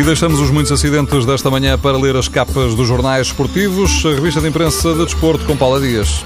E deixamos os muitos acidentes desta manhã para ler as capas dos jornais esportivos. A revista de imprensa de desporto com Paula Dias.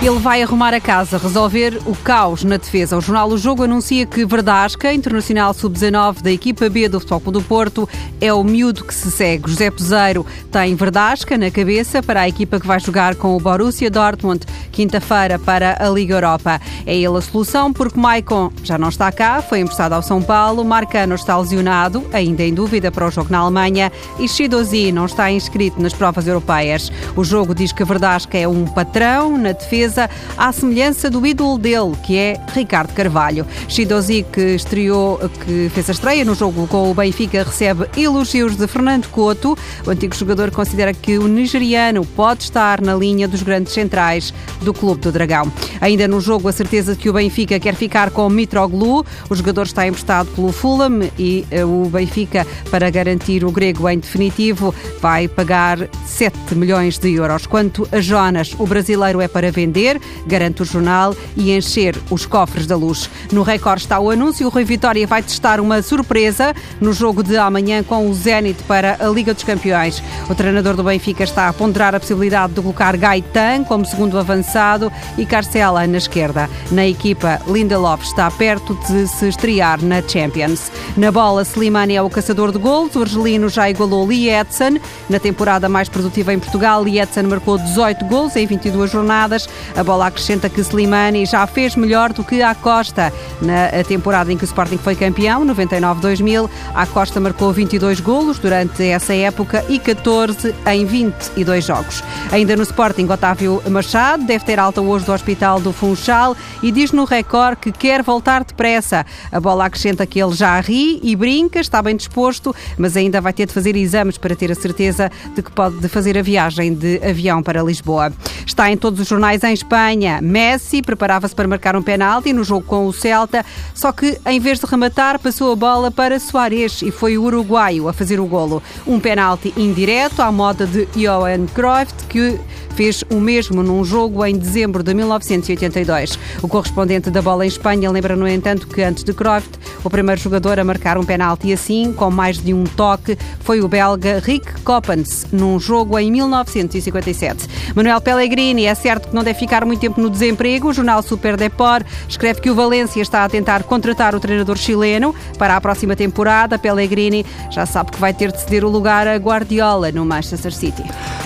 Ele vai arrumar a casa, resolver o caos na defesa. O jornal O Jogo anuncia que Verdasca, internacional sub-19 da equipa B do Futebol Clube do Porto, é o miúdo que se segue. José Peseiro tem Verdasca na cabeça para a equipa que vai jogar com o Borussia Dortmund quinta-feira para a Liga Europa. É ele a solução porque Maicon já não está cá, foi emprestado ao São Paulo, Marcano está lesionado, ainda em dúvida para o jogo na Alemanha e Shidozi não está inscrito nas provas europeias. O jogo diz que Verdasca é um patrão na defesa à semelhança do ídolo dele, que é Ricardo Carvalho. Shidozi, que estreou, que fez a estreia no jogo com o Benfica, recebe elogios de Fernando Couto. O antigo jogador considera que o nigeriano pode estar na linha dos grandes centrais do Clube do Dragão. Ainda no jogo, a certeza de que o Benfica quer ficar com Mitroglou. O jogador está emprestado pelo Fulham e eh, o Benfica, para garantir o grego em definitivo, vai pagar 7 milhões de euros. Quanto a Jonas, o brasileiro é para vender garante o jornal, e encher os cofres da luz. No Record está o anúncio. O Rui Vitória vai testar uma surpresa no jogo de amanhã com o Zenit para a Liga dos Campeões. O treinador do Benfica está a ponderar a possibilidade de colocar Gaetan como segundo avançado e Carcela na esquerda. Na equipa, Lindelof está perto de se estrear na Champions. Na bola, Slimani é o caçador de gols. O argelino já igualou Lee Edson. Na temporada mais produtiva em Portugal, Lee Edson marcou 18 gols em 22 jornadas. A bola acrescenta que Slimani já fez melhor do que a Costa. Na temporada em que o Sporting foi campeão, 99-2000, a Costa marcou 22 golos durante essa época e 14 em 22 jogos. Ainda no Sporting, Otávio Machado deve ter alta hoje do Hospital do Funchal e diz no Record que quer voltar depressa. A bola acrescenta que ele já ri e brinca, está bem disposto, mas ainda vai ter de fazer exames para ter a certeza de que pode fazer a viagem de avião para Lisboa. Está em todos os jornais em Espanha. Messi preparava-se para marcar um penalti no jogo com o Celta, só que em vez de rematar, passou a bola para Soares e foi o uruguaio a fazer o golo. Um penalti indireto à moda de Johan Cruyff, que fez o mesmo num jogo em dezembro de 1982. O correspondente da bola em Espanha lembra, no entanto, que antes de Cruyff, o primeiro jogador a marcar um penalti assim, com mais de um toque, foi o belga Rick Coppens, num jogo em 1957. Manuel Pellegrini é certo não deve ficar muito tempo no desemprego. O jornal Super Deport escreve que o Valência está a tentar contratar o treinador chileno para a próxima temporada. Pellegrini já sabe que vai ter de ceder o lugar a Guardiola no Manchester City.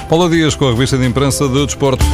Paula Dias com a revista de imprensa de Desporto.